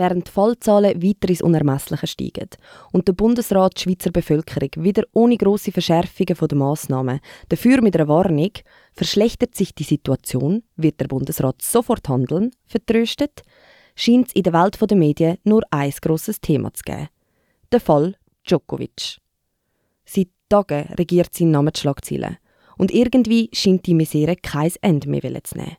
während die Fallzahlen weiter ins Unermessliche steigen und der Bundesrat die Schweizer Bevölkerung wieder ohne grosse Verschärfungen der Massnahmen, dafür mit einer Warnung, verschlechtert sich die Situation, wird der Bundesrat sofort handeln, vertröstet, scheint es in der Welt der Medien nur ein grosses Thema zu geben. Der Fall Djokovic. Seit Tagen regiert sein Name die Schlagzeilen. Und irgendwie scheint die Misere kein Ende mehr zu nehmen.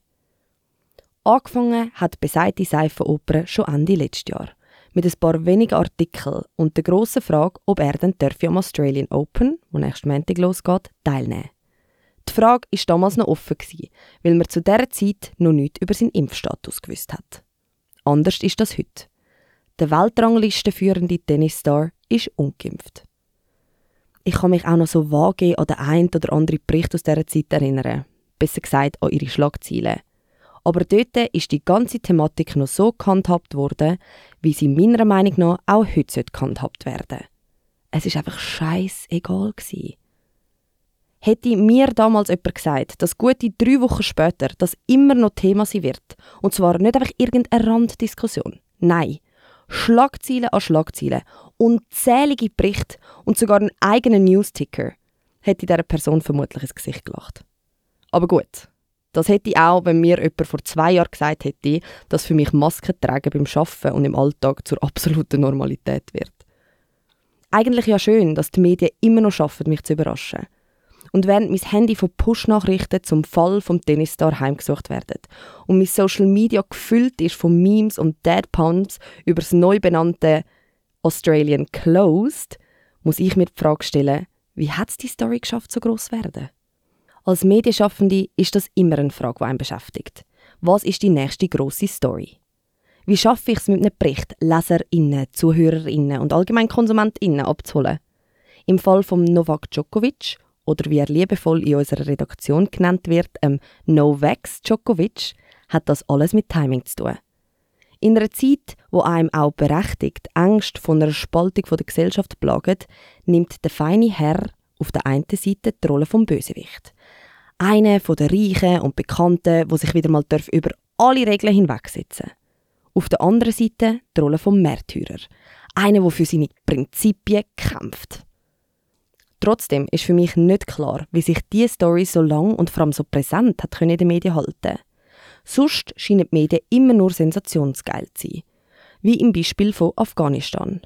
Angefangen hat besagte Seifenoper schon Ende letztes Jahr. Mit ein paar wenigen Artikeln und der grossen Frage, ob er dann am Australian Open, wo nächsten Montag losgeht, teilnehmen Die Frage war damals noch offen, weil man zu dieser Zeit noch nichts über seinen Impfstatus gewusst hat. Anders ist das heute. Der Weltranglistenführende Tennisstar ist ungeimpft. Ich kann mich auch noch so vage an den einen oder anderen Bericht aus dieser Zeit erinnern. Besser gesagt an ihre Schlagzeilen. Aber dort ist die ganze Thematik noch so gehandhabt worden, wie sie meiner Meinung nach auch heute gehandhabt werden. Es ist einfach scheißegal gewesen. Hätte mir damals jemand gesagt, dass gute drei Wochen später das immer noch Thema sein wird, und zwar nicht einfach irgendeine Randdiskussion, nein, Schlagzeilen an Schlagzeilen, unzählige Berichte und sogar einen eigenen Newsticker, hätte dieser Person vermutlich ins Gesicht gelacht. Aber gut, das hätte ich auch, wenn mir jemand vor zwei Jahren gesagt hätte, dass für mich Masken tragen beim Arbeiten und im Alltag zur absoluten Normalität wird. Eigentlich ja schön, dass die Medien immer noch schaffen, mich zu überraschen. Und während mein Handy von Push-Nachrichten zum Fall vom Tennisstar heimgesucht werden und mein Social Media gefüllt ist von Memes und Dead Puns über das neu benannte Australian Closed, muss ich mir die Frage stellen, wie hat es die Story geschafft, so groß werden? Als Medienschaffende ist das immer eine Frage, die einen beschäftigt. Was ist die nächste grosse Story? Wie schaffe ich es mit einem Bericht, LeserInnen, ZuhörerInnen und allgemein KonsumentInnen abzuholen? Im Fall von Novak Djokovic oder wie er liebevoll in unserer Redaktion genannt wird, ähm, Novax Djokovic, hat das alles mit Timing zu tun. In einer Zeit, wo einem auch berechtigt Ängste von einer Spaltung der Gesellschaft plagen, nimmt der feine Herr auf der einen Seite die Rolle vom Bösewicht. Einer von den Reichen und Bekannten, wo sich wieder mal über alle Regeln hinwegsetzen Auf der anderen Seite die Rolle vom Märtyrer. Einer, der für seine Prinzipien kämpft. Trotzdem ist für mich nicht klar, wie sich diese Story so lang und vor allem so präsent hat in den Medien halten. Sonst scheinen die Medien immer nur sensationsgeil zu sein. Wie im Beispiel von Afghanistan.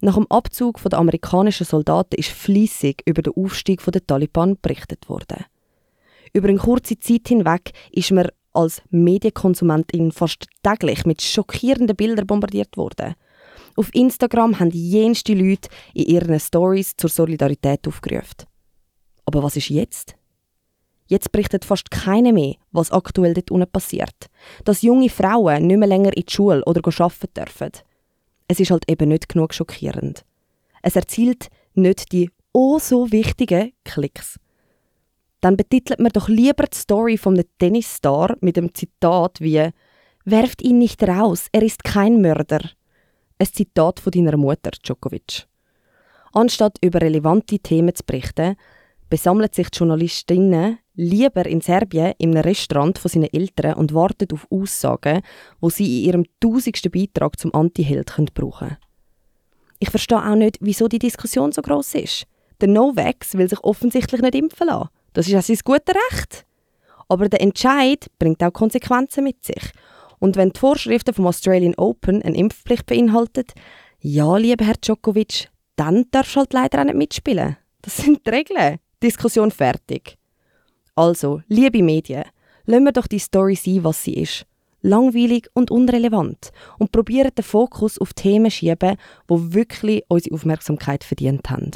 Nach dem Abzug der amerikanischen Soldaten ist fließig über den Aufstieg der Taliban berichtet worden. Über eine kurze Zeit hinweg ist man als Medienkonsumentin fast täglich mit schockierenden Bildern bombardiert worden. Auf Instagram haben jenste Leute in ihren Stories zur Solidarität aufgerufen. Aber was ist jetzt? Jetzt berichtet fast keiner mehr, was aktuell dort unten passiert. Dass junge Frauen nicht mehr länger in die Schule oder arbeiten dürfen. Es ist halt eben nicht genug schockierend. Es erzielt nicht die oh so wichtigen Klicks dann betitelt man doch lieber die Story einem Tennisstar mit dem Zitat wie Werft ihn nicht raus, er ist kein Mörder. Ein Zitat von deiner Mutter, Djokovic. Anstatt über relevante Themen zu berichten, besammelt sich die Journalistinnen lieber in Serbien einem Restaurant von seinen Eltern und wartet auf Aussagen, wo sie in ihrem tausigsten Beitrag zum Anti-Held brauchen können. Ich verstehe auch nicht, wieso die Diskussion so groß ist. Der Novax will sich offensichtlich nicht impfen lassen. Das ist auch sein gutes Recht. Aber der Entscheid bringt auch Konsequenzen mit sich. Und wenn die Vorschriften vom Australian Open eine Impfpflicht beinhaltet, ja, lieber Herr Djokovic, dann darfst du halt leider auch nicht mitspielen. Das sind die Regeln. Diskussion fertig. Also, liebe Medien, lassen wir doch die Story sein, was sie ist. Langweilig und unrelevant. Und probieren den Fokus auf Themen zu schieben, die wirklich unsere Aufmerksamkeit verdient haben.